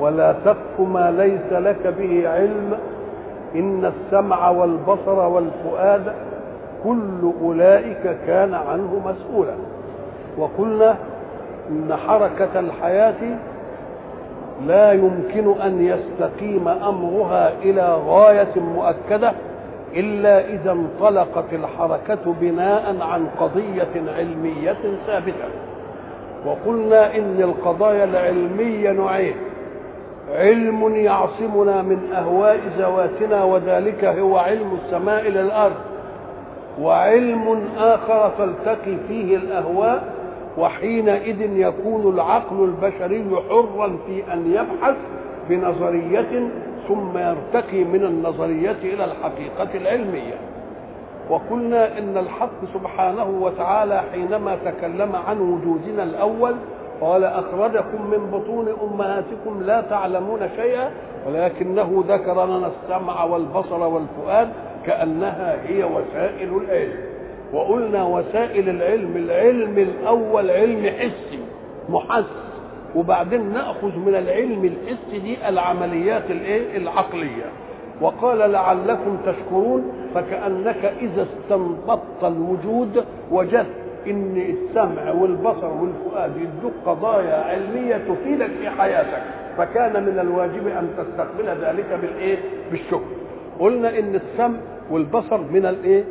ولا تقف ما ليس لك به علم إن السمع والبصر والفؤاد كل أولئك كان عنه مسؤولا. وقلنا إن حركة الحياة لا يمكن أن يستقيم أمرها إلى غاية مؤكدة إلا إذا انطلقت الحركة بناء عن قضية علمية ثابتة. وقلنا إن القضايا العلمية نوعين علم يعصمنا من أهواء ذواتنا وذلك هو علم السماء للارض وعلم آخر تلتقي فيه الأهواء وحينئذ يكون العقل البشري حرا في أن يبحث بنظرية ثم يرتقي من النظرية إلى الحقيقة العلمية. وقلنا إن الحق سبحانه وتعالى حينما تكلم عن وجودنا الأول قال أخرجكم من بطون أمهاتكم لا تعلمون شيئا ولكنه ذكر لنا السمع والبصر والفؤاد كأنها هي وسائل العلم. وقلنا وسائل العلم العلم الأول علم حسي محس. وبعدين نأخذ من العلم الحسي دي العمليات الإيه؟ العقلية. وقال لعلكم تشكرون فكأنك إذا استنبطت الوجود وجدت إن السمع والبصر والفؤاد يدوك قضايا علمية تفيدك في حياتك فكان من الواجب أن تستقبل ذلك بالإيه؟ بالشكر. قلنا إن السمع والبصر من الإيه؟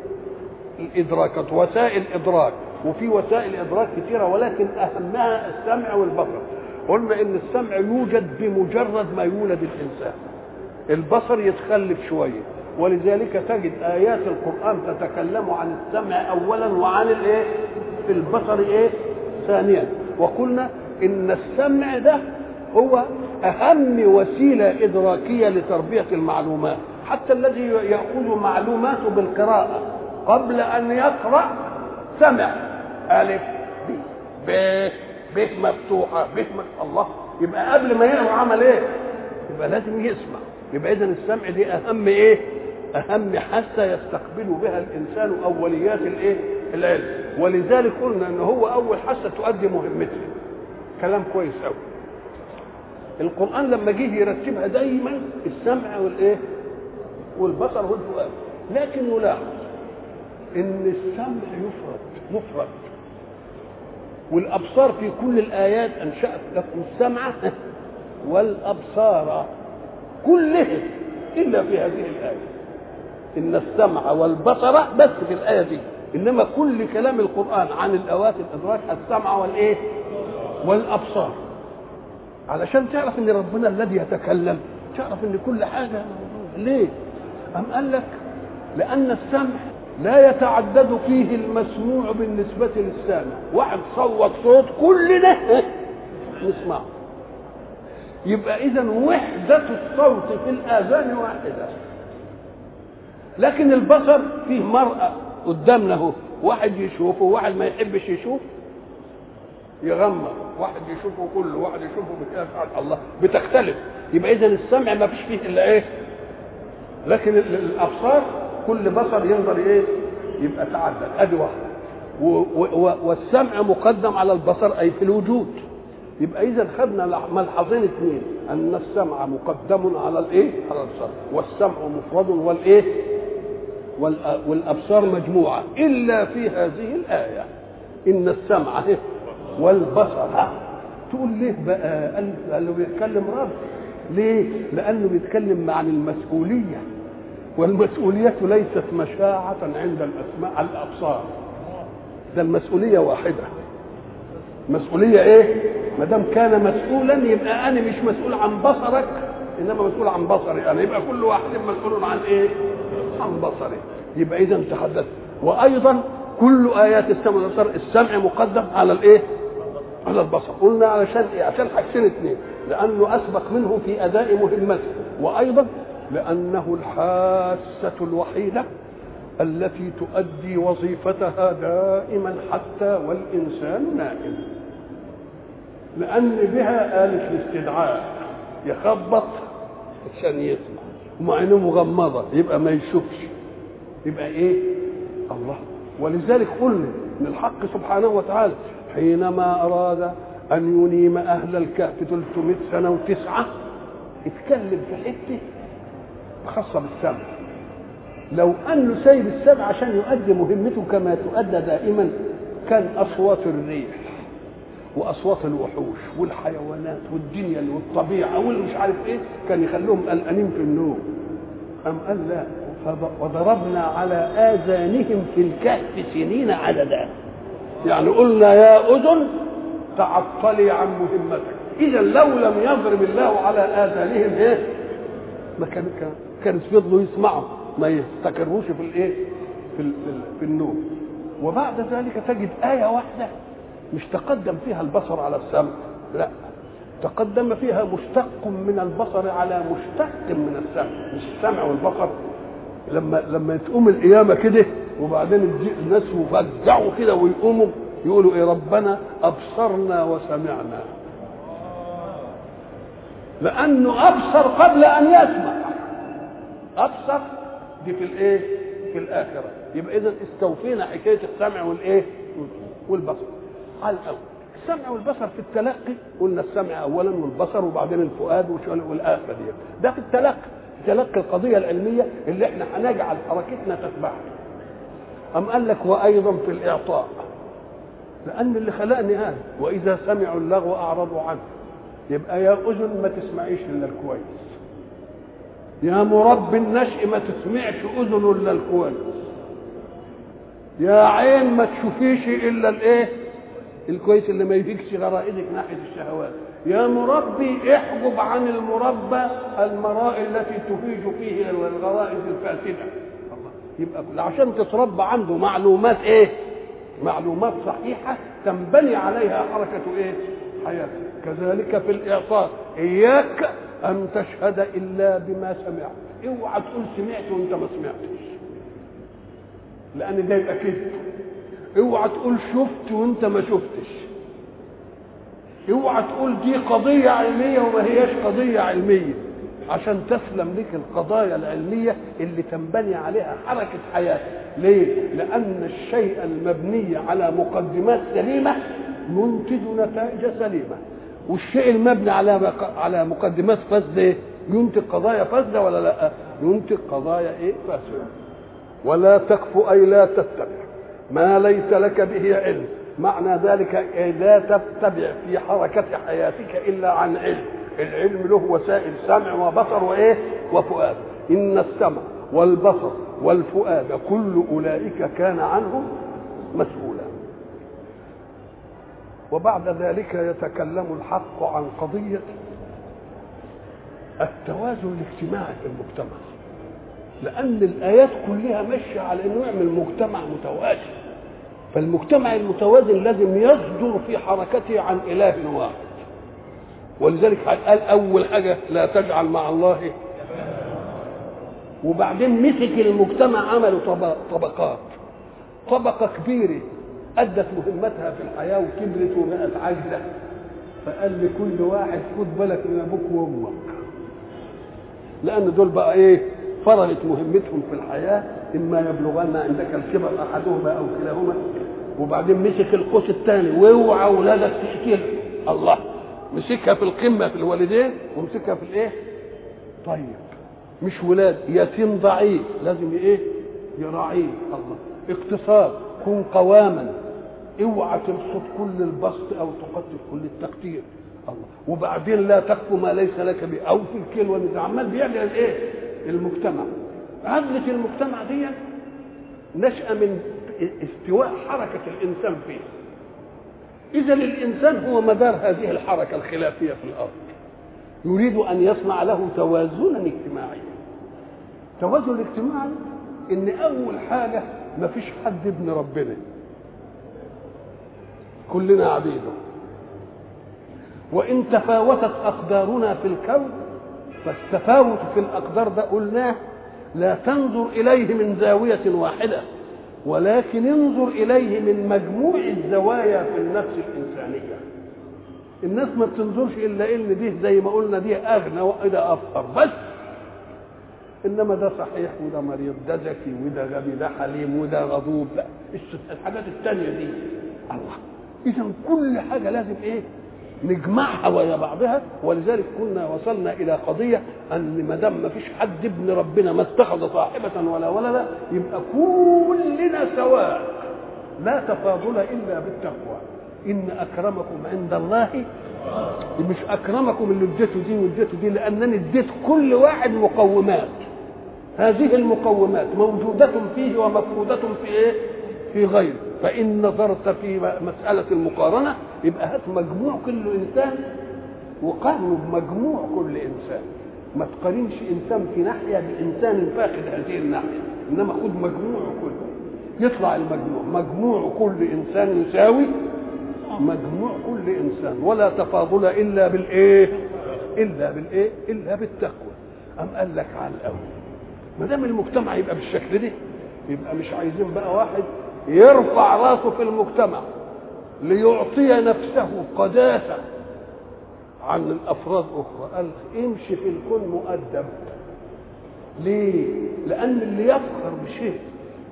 الادراكات وسائل إدراك وفي وسائل إدراك كثيرة ولكن أهمها السمع والبصر. قلنا إن السمع يوجد بمجرد ما يولد الإنسان. البصر يتخلف شوية. ولذلك تجد آيات القرآن تتكلم عن السمع اولا وعن الإيه؟ في البصر إيه؟ ثانيا. وقلنا إن السمع ده هو أهم وسيلة إدراكية لتربية المعلومات. حتى الذي يأخذ معلوماته بالقراءة قبل أن يقرأ سمع. ألف ب ب ب مفتوحة ب الله. يبقى قبل ما يقرأ عمل إيه؟ يبقى لازم يسمع. يبقى اذا السمع دي أهم إيه؟ أهم حاسه يستقبل بها الإنسان أوليات الإيه؟ العلم. ولذلك قلنا إن هو أول حاسه تؤدي مهمتها. كلام كويس قوي القرآن لما جه يرتبها دايما السمع والإيه؟ والبصر والفؤاد. لكن نلاحظ إن السمع يفرد مفرد. والأبصار في كل الآيات أنشأت لكم السمع. والأبصار كلها إلا في هذه الآية. إن السمع والبصر بس في الآية دي. إنما كل كلام القرآن عن الأوات الأدراك السمع والإيه؟ والأبصار. علشان تعرف إن ربنا الذي يتكلم تعرف إن كل حاجة ليه؟ أم قال لك؟ لأن السمع لا يتعدد فيه المسموع بالنسبة للسامع. واحد صوت صوت كلنا نسمعه. يبقى اذا وحدة الصوت في الآذان واحدة. لكن البصر فيه مرأة قدامنا أهو واحد يشوفه وواحد ما يحبش يشوف يغمض واحد يشوفه كله واحد يشوفه بكاف الله بتختلف. يبقى اذا السمع ما فيش فيه إلا إيه؟ لكن الأبصار كل بصر ينظر إيه؟ يبقى تعدد ادي والسمع مقدم على البصر أي في الوجود. يبقى إذا خدنا ملحظين اثنين أن السمع مقدم على الإيه؟ على البصر والسمع مفرد والإيه؟ والأبصار مجموعة. إلا في هذه الآية. إن السمع والبصر. تقول ليه بقى؟ قال له بيتكلم رب. ليه؟ لأنه بيتكلم عن المسؤولية. والمسؤولية ليست مشاعة عند الأسماء الأبصار. ده المسؤولية واحدة. مسؤولية إيه؟ ما دام كان مسؤولا يبقى أنا مش مسؤول عن بصرك إنما مسؤول عن بصري أنا. يبقى كل واحد مسؤول عن إيه؟ عن بصري. يبقى اذا تحدث. وأيضا كل آيات السمع والبصر السمع مقدم على الإيه؟ على البصر. قلنا علشان إيه؟ عشان حاجتين اثنين لأنه أسبق منه في أداء مهمته. وأيضا لأنه الحاسة الوحيدة التي تؤدي وظيفتها دائما حتى والإنسان نائم. لأن بها آلة الاستدعاء. يخبط عشان يسمع ومع عينه مغمضة. يبقى ما يشوفش. يبقى إيه؟ الله. ولذلك قلنا إن الحق سبحانه وتعالى حينما أراد أن ينيم أهل الكهف 300 سنة وتسعة اتكلم في حتة خاصة بالسمع لو انه سايب السمع عشان يؤدي مهمته كما تؤدى دائما كان أصوات الريح. وأصوات الوحوش والحيوانات والدنيا والطبيعة والمش عارف إيه كان يخلوهم قلقانين في النوم. أم قال لا وضربنا على آذانهم في الكهف سنين عددا. يعني قلنا يا أذن تعطلي عن مهمتك. إذا لو لم يضرب الله على آذانهم إيه؟ ما كان كان فضلوا يسمعوا ما يستقروش في الإيه؟ في, في النوم. وبعد ذلك تجد آية واحدة مش تقدم فيها البصر على السمع لا. تقدم فيها مشتق من البصر على مشتق من السمع مش السمع والبصر. لما لما تقوم القيامة كده وبعدين الناس يفزعوا كده ويقوموا يقولوا إيه ربنا أبصرنا وسمعنا. لأنه أبصر قبل أن يسمع. أبصر دي في الإيه؟ في الآخرة. يبقى اذا استوفينا حكاية السمع والإيه؟ والبصر. على الأول السمع والبصر في التلقي. قلنا السمع اولا والبصر وبعدين الفؤاد والاخره دي. ده في التلقي. تلقي القضية العلمية اللي إحنا هنجعل حركتنا تتبعها أم قال لك وأيضا في الإعطاء. لأن اللي خلقني أنا وإذا سمعوا اللغو أعرضوا عنه. يبقى يا أذن ما تسمعيش إلا الكويس. يا مربي النشء ما تسمعش أذن إلا الكويس. يا عين ما تشوفيش إلا الإيه؟ الكويس اللي ما يفيكش غرائزك ناحية الشهوات. يا مربي احجب عن المربى المراء التي تفيج فيه الغرائز الفاسدة. يبقى عشان تتربى عنده معلومات إيه؟ معلومات صحيحة تنبني عليها حركة إيه؟ حياتك كذلك في الإعطاء إياك أن تشهد إلا بما سمعت. اوعى تقول سمعت وانت ما سمعتش. لأن ده يبقى كذب اوعى تقول شفت وانت ما شفتش اوعى تقول دي قضية علمية وما هياش قضية علمية عشان تسلم لك القضايا العلمية اللي تنبني عليها حركة حياتك ليه؟ لأن الشيء المبني على مقدمات سليمة ينتج نتائج سليمة والشيء المبني على على مقدمات فاسدة ينتج قضايا فاسدة ولا لأ؟ ينتج قضايا إيه؟ فاسدة ولا تقف أي لا تتبع ما ليس لك به علم. معنى ذلك أي لا تتبع في حركة حياتك إلا عن علم. العلم له وسائل سمع وبصر وإيه؟ وفؤاد. إن السمع والبصر والفؤاد كل أولئك كان عنهم مسؤولا. وبعد ذلك يتكلم الحق عن قضية التوازن الاجتماعي في المجتمع. لأن الآيات كلها ماشية على انه يعمل مجتمع متوازن. فالمجتمع المتوازن لازم يصدر في حركته عن إله واحد. ولذلك قال أول حاجة لا تجعل مع الله. وبعدين مسك المجتمع عملوا طبقات. طبقة كبيرة أدت مهمتها في الحياة وكبرت وبقت عاجزة. فقال لكل واحد خد بالك من أبوك وأمك. لأن دول بقى إيه؟ فرغت مهمتهم في الحياة إما يبلغن عندك الكبر أحدهما أو كلاهما وبعدين مسك القوس الثاني واوعى أولادك تقتل الله. مسكها في القمة في الوالدين ومسكها في الإيه؟ طيب. مش ولاد يتيم ضعيف لازم إيه؟ يراعيه. الله. اقتصاد كن قواما. اوعى تبسط كل البسط أو تقتل كل التقتير الله. وبعدين لا تخف ما ليس لك به أو في والميزان عمال بيعمل الايه المجتمع. عدلة المجتمع دي نشأة من استواء حركة الإنسان فيه إذا الإنسان هو مدار هذه الحركة الخلافية في الأرض. يريد أن يصنع له توازنا اجتماعيا التوازن الاجتماعي إن أول حاجة ما فيش حد ابن ربنا. كلنا عبيده. وإن تفاوتت أقدارنا في الكون فالتفاوت في الأقدار ده قلناه لا تنظر إليه من زاوية واحدة ولكن انظر إليه من مجموع الزوايا في النفس الإنسانية. الناس ما بتنظرش إلا إن دي زي ما قلنا دي أغنى وده أفقر بس. إنما ده صحيح وده مريض ده ذكي وده غبي ده حليم وده غضوب. لا الحاجات التانية دي. الله إذا كل حاجة لازم إيه؟ نجمعها ويا بعضها ولذلك كنا وصلنا إلى قضية أن ما دام ما فيش حد ابن ربنا ما اتخذ صاحبة ولا ولدا يبقى كلنا سواء. لا تفاضل إلا بالتقوى. إن أكرمكم عند الله مش أكرمكم اللي اديته دي واديته دي لأنني اديت كل واحد مقومات. هذه المقومات موجودة فيه ومفقودة في إيه؟ في غيره فإن نظرت في مسألة المقارنة يبقى هات مجموع كل إنسان وقارنه بمجموع كل إنسان. ما تقارنش إنسان في ناحية بإنسان فاقد هذه الناحية إنما خد مجموع كله يطلع المجموع. مجموع كل إنسان يساوي مجموع كل إنسان. ولا تفاضل إلا بالإيه؟ إلا بالإيه؟ إلا بالتقوى. أم قال لك على الأول ما دام المجتمع يبقى بالشكل ده يبقى مش عايزين بقى واحد يرفع راسه في المجتمع ليعطي نفسه قداسة عن الأفراد أخرى. قال امشي في الكون مؤدب. ليه؟ لأن اللي يفخر بشيء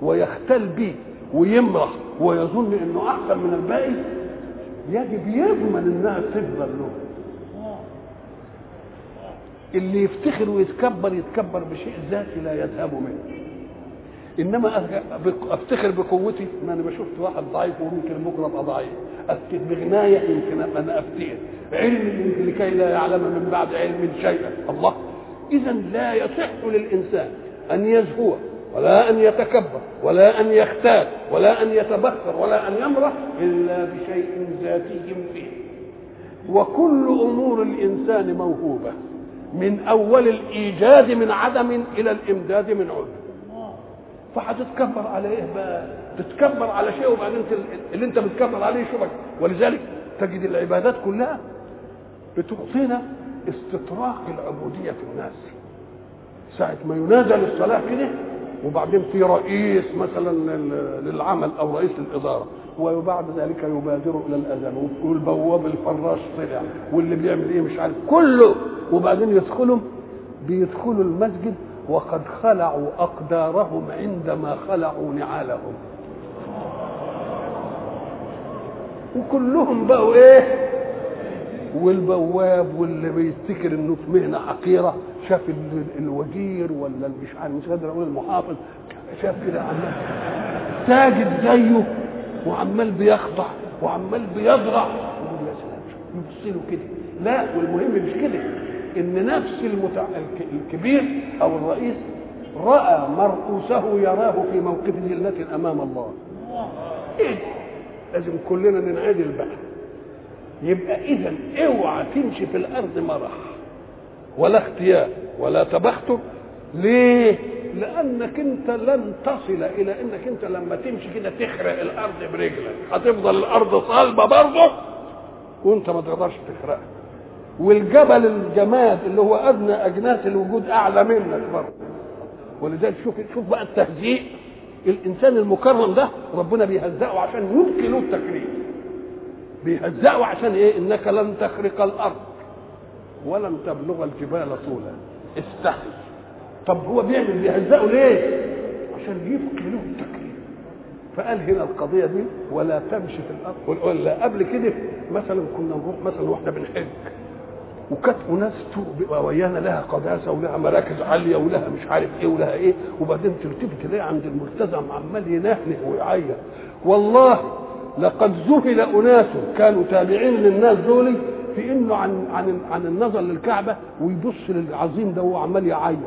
ويختل به ويمرح ويظن إنه أحسن من الباقي يجب يضمن إنها تفضل له. اللي يفتخر ويتكبر يتكبر بشيء ذاتي لا يذهب منه. إنما أفتخر بقوتي ما أنا شفت واحد ضعيف وممكن بكره ابقى ضعيف أفتخر بغناية يمكن أنا أفتخر. علم لكي لا يعلم من بعد علم شيئا. الله. اذا لا يصح للإنسان أن يزهو ولا أن يتكبر ولا أن يختال ولا أن يتبخر ولا أن يمرح إلا بشيء ذاتي فيه وكل أمور الإنسان موهوبة من أول الإيجاد من عدم إلى الإمداد من عدم فهتتكبر على إيه بقى تتكبر على شيء وبعدين اللي انت بتكبر عليه شبك. ولذلك تجد العبادات كلها بتعطينا استطراق العبودية في الناس. ساعة ما ينادى للصلاة كده وبعدين في رئيس مثلا للعمل أو رئيس الاداره وبعد ذلك يبادر إلى الأذان والبواب الفراش طلع واللي بيعمل إيه مش عارف كله. وبعدين يدخلوا بيدخلوا المسجد وقد خلعوا أقدارهم عندما خلعوا نعالهم. وكلهم بقوا إيه؟ والبواب واللي بيفتكر إنه في مهنة حقيرة شاف الوزير ولا مش عارف مش قادر أقول المحافظ شاف كده عمال ساجد زيه وعمال بيخضع وعمال بيضرع. يقول يا سلام يبص له كده. لا والمهم مش كده. إن نفس المتع... الكبير أو الرئيس رأى مرؤوسه يراه في موقف ذله أمام الله. إيه؟ لازم كلنا ننعدل بقى. يبقى اذا اوعى تمشي في الأرض مرح. ولا اختيار ولا تبختر. ليه؟ لأنك أنت لن تصل إلى أنك أنت لما تمشي كده تخرق الأرض برجلك. هتفضل الأرض صلبة برضه وأنت ما تقدرش تخرقها. والجبل الجماد اللي هو أدنى أجناس الوجود أعلى منك برضه. ولذلك شوف شوف بقى التهزيء. الإنسان المكرم ده ربنا بيهزئه عشان له التكريم. بيهزئه عشان إيه؟ إنك لن تخرق الأرض ولن تبلغ الجبال طولا. استحي طب هو بيعمل بيهزئه ليه؟ عشان له التكريم. فقال هنا القضية دي ولا تمشي في الأرض. ولا قبل كده مثلا كنا نروح مثلا وإحنا بنحج وكانت بيبقى ويانا لها قداسة ولها مراكز عالية ولها مش عارف إيه ولها إيه وبعدين تلتفت تلاقي عند الملتزم عمال ينهنه ويعيط. والله لقد ذهل أناس كانوا تابعين للناس دول في إنه عن عن عن النظر للكعبة ويبص للعظيم ده وهو عمال يعيط.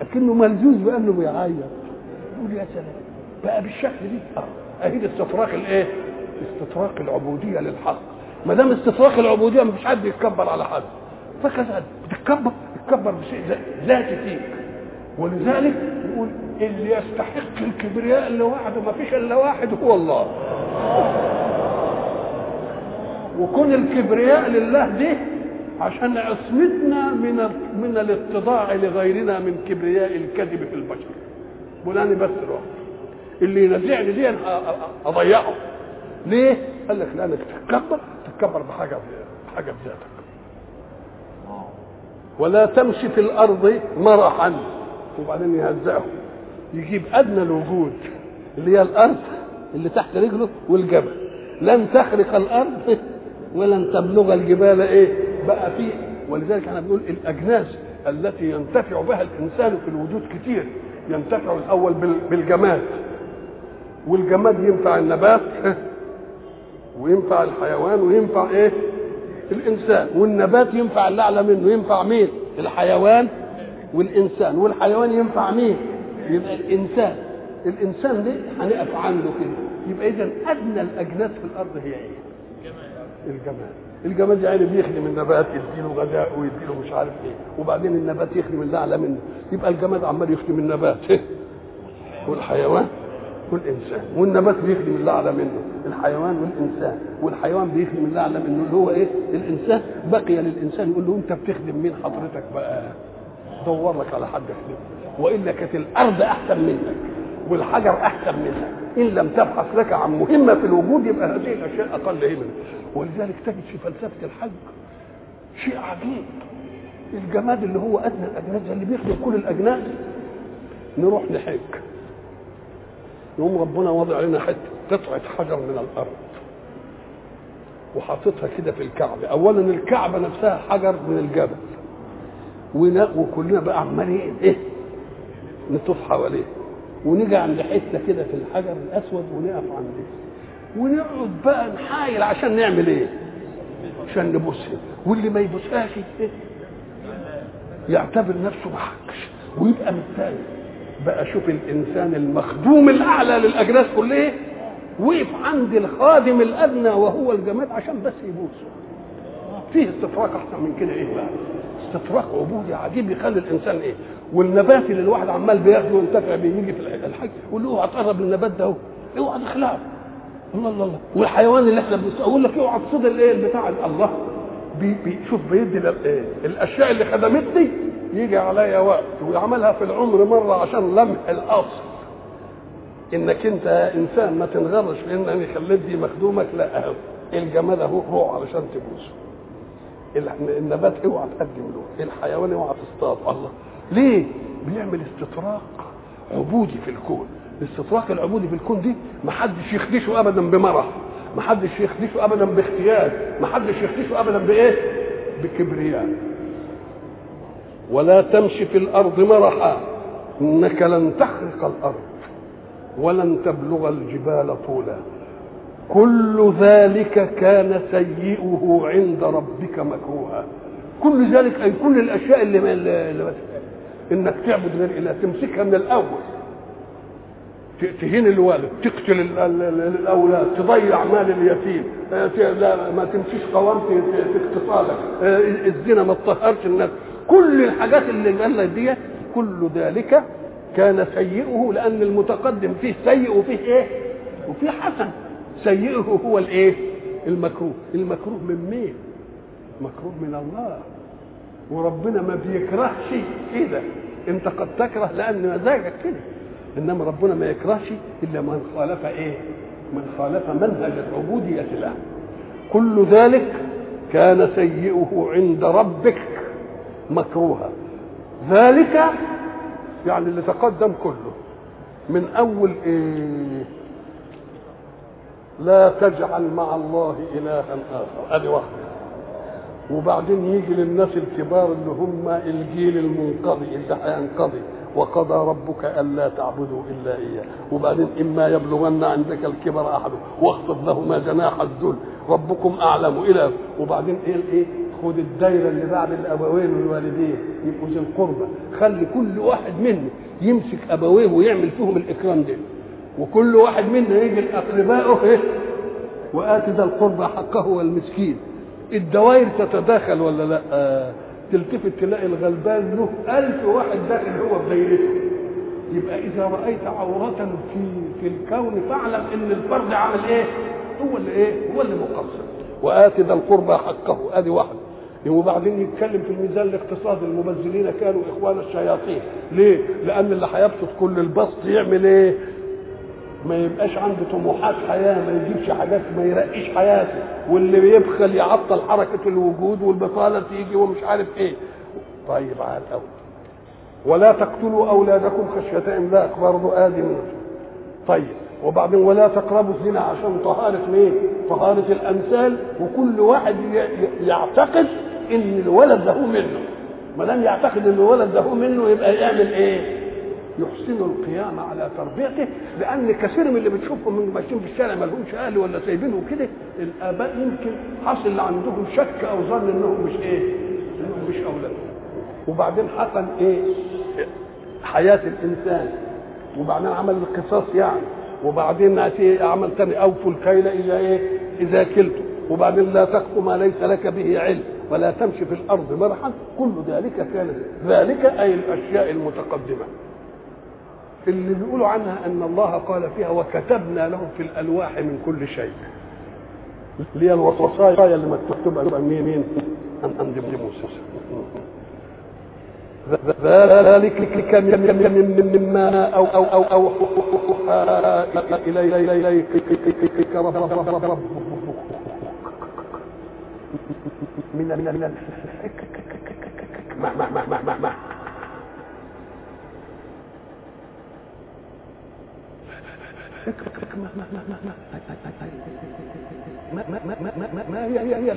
لكنه ملزوز بأنه بيعيط. يقول يا سلام بقى بالشكل دي. آه أهي استطراق الإيه؟ استطراق العبودية للحق. ما دام استطراق العبودية مفيش حد يتكبر على حد. فكذا تتكبر؟ تتكبر بشيء ذاتي فيك. ولذلك يقول اللي يستحق الكبرياء اللي وحده ما فيش إلا واحد هو الله. وكون الكبرياء لله دي عشان عصمتنا من من الاتضاع لغيرنا من كبرياء الكذب في البشر. فلان بس الوقت. اللي ينزعني دي أضيعه. ليه؟ قال لك لأنك تتكبر. تتكبر بحاجة بحاجه بذاتك ولا تمشي في الأرض مرحا. وبعدين يهزئه يجيب أدنى الوجود اللي هي الأرض اللي تحت رجله والجبل. لن تخرق الأرض ولن تبلغ الجبال إيه؟ بقى في ولذلك إحنا بنقول الأجناس التي ينتفع بها الإنسان في الوجود كتير. ينتفع الأول بالجماد. والجماد ينفع النبات. وينفع الحيوان وينفع إيه؟ الإنسان. والنبات ينفع اللي اعلى منه. ينفع مين؟ الحيوان والإنسان. والحيوان ينفع مين؟ يبقى الإنسان. الإنسان ده هنقف عنده كده. يبقى اذا أدنى الأجناس في الأرض هي إيه؟ الجماد الجماد يعني بيخدم النبات يديله غذاء ويديله مش عارف إيه. وبعدين النبات يخدم اللي اعلى منه. يبقى الجماد عمال يخدم النبات. والحيوان والإنسان. والنبات بيخدم اللي اعلى منه. الحيوان والإنسان. والحيوان بيخدم اللي اعلى منه اللي هو إيه؟ الإنسان. بقي للإنسان. يقول له أنت بتخدم مين؟ حضرتك بقى. دور لك على حد يخدمك. والا كانت الأرض أحسن منك. والحجر أحسن منك. إن لم تبحث لك عن مهمة في الوجود يبقى هذه الأشياء أقل همه ولذلك تجد في فلسفة الحج شيء عجيب. الجماد اللي هو أدنى الاجناس اللي بيخدم كل الاجناس نروح نحج. يقوم ربنا وضع لنا حتة. قطعة حجر من الأرض. وحاططها كده في الكعبة. اولا الكعبة نفسها حجر من الجبل. وكلنا بقى عمالين إيه نطوف حواليه. ونيجي عند حتة كده في الحجر الأسود ونقف عنده ونقعد بقى نحايل عشان نعمل إيه؟ عشان نبوسها واللي ما يبوسهاش إيه؟ يعتبر نفسه ما ويبقى متضايق. بقى شوف الإنسان المخدوم الأعلى للأجناس كلها وقف عند الخادم الأدنى وهو الجماد عشان بس يبوسه فيه استفراق أحسن من كده إيه بقى؟ استفراق عبودي عجيب يخلي الإنسان إيه؟ والنبات اللي الواحد عمال بياخده وينتفع بيه يجي في الحج يقول له اوعى تقرب للنبات ده اوعى تخلعه الله الله الله. والحيوان اللي إحنا أقول لك اوعى تصيد الايه البتاع الله. بي بي شوف بيدي الأشياء اللي خدمتني يجي عليا وقت ويعملها في العمر مرة عشان لمح الأصل. إنك أنت إنسان ما تنغرش انني خليت دي مخدومك لا اهو الجمال اهو روح علشان تبوسه النبات اوعى تقدم له الحيوان اوعى تصطاد. الله. ليه؟ بيعمل استطراق عبودي في الكون. الاستطراق العبودي في الكون دي ما حدش يخدشه ابدا بمرح ما حدش يخدشه ابدا باختيار. ما حدش يخدشه ابدا بإيه؟ بكبرياء. ولا تمشي في الأرض مرحا. إنك لن تخرق الأرض. ولن تبلغ الجبال طولا. كل ذلك كان سيئه عند ربك مكروها. كل ذلك أي كل الأشياء اللي, اللي إنك تعبد غير اله تمسكها من الأول. تهين الوالد تقتل الأولاد تضيع مال اليتيم. ما تمشيش قوام في اقتصادك. الزنا ما تطهرش الناس. كل الحاجات اللي قال لك دي كل ذلك كان سيئه لأن المتقدم فيه سيء وفيه إيه؟ وفيه حسن. سيئه هو الإيه؟ المكروه. المكروه من مين؟ مكروه من الله. وربنا ما بيكرهش كده. أنت قد تكره لأن مزاجك كده. إنما ربنا ما يكرهش إلا من خالف إيه؟ من خالف منهج العبودية له كل ذلك كان سيئه عند ربك مكروها. ذلك يعني اللي تقدم كله من أول إيه؟ لا تجعل مع الله إلها آخر. ادي واحدة. وبعدين يجي للناس الكبار اللي هم الجيل المنقضي اللي هينقضي وقضى ربك ألا تعبدوا إلا إياه. وبعدين إما يبلغن عندك الكبر أحد واخفض لهما جناح الذل. ربكم أعلم. إلى. وبعدين إيه؟ الايه خد الدايرة اللي بعد الأبوين والوالدين يبقوا ذي القربى خلي كل واحد منا يمسك أبويه ويعمل فيهم الإكرام ده. وكل واحد منا يجي لأقربائه إيه؟ وات ذا القربى حقه والمسكين. الدوائر تتداخل ولا لأ؟ آه. تلتفت تلاقي الغلبان له ألف واحد داخل هو بدايرته. يبقى إذا رأيت عورة في في الكون فاعلم إن الفرد عمل إيه؟ هو اللي إيه؟ هو اللي مقصر. وآت ذا القربى حقه. ادي واحدة وبعدين يتكلم في الميزان الاقتصادي المبذلين كانوا إخوان الشياطين. ليه؟ لأن اللي هيبسط كل البسط يعمل إيه؟ ما يبقاش عنده طموحات حياة ما يجيبش حاجات ما يرقيش حياته. واللي بيبخل يعطل حركة الوجود والبطالة تيجي ومش عارف إيه. طيب على الأول ولا تقتلوا أولادكم خشية إملاق برضه ادي منه طيب وبعدين ولا تقربوا الزنا عشان طهارة مين؟ طهارة الأمثال. وكل واحد يعتقد إن الولد ده هو منه. ما دام يعتقد إن الولد ده هو منه يبقى يعمل إيه؟ يحسن القيام على تربيته لأن كثير من اللي بتشوفهم من ماشيين في الشارع ما لهمش أهل ولا سايبينه كده الآباء يمكن حصل عندهم شك أو ظن إنهم مش إيه؟ إنهم مش أولادهم وبعدين حصل إيه؟ حياة الإنسان. وبعدين عمل القصاص يعني. وبعدين عمل تاني أوفوا الكيل اذا إيه؟ إذا كلتم. وبعدين لا تقف ما ليس لك به علم. ولا تمشي في الأرض مرحا. كل ذلك كان ذلك أي الأشياء المتقدمة. اللي بيقولوا عنها أن الله قال فيها وكتبنا لهم في الألواح من كل شيء. اللي هي الوصايا اللي مكتوبه مين مين؟ عند موسى. ذلك مما أو أو أو أو إليك رب رب من من ما ما ما ما ما ما ما ما ما. ما ما هي هي هي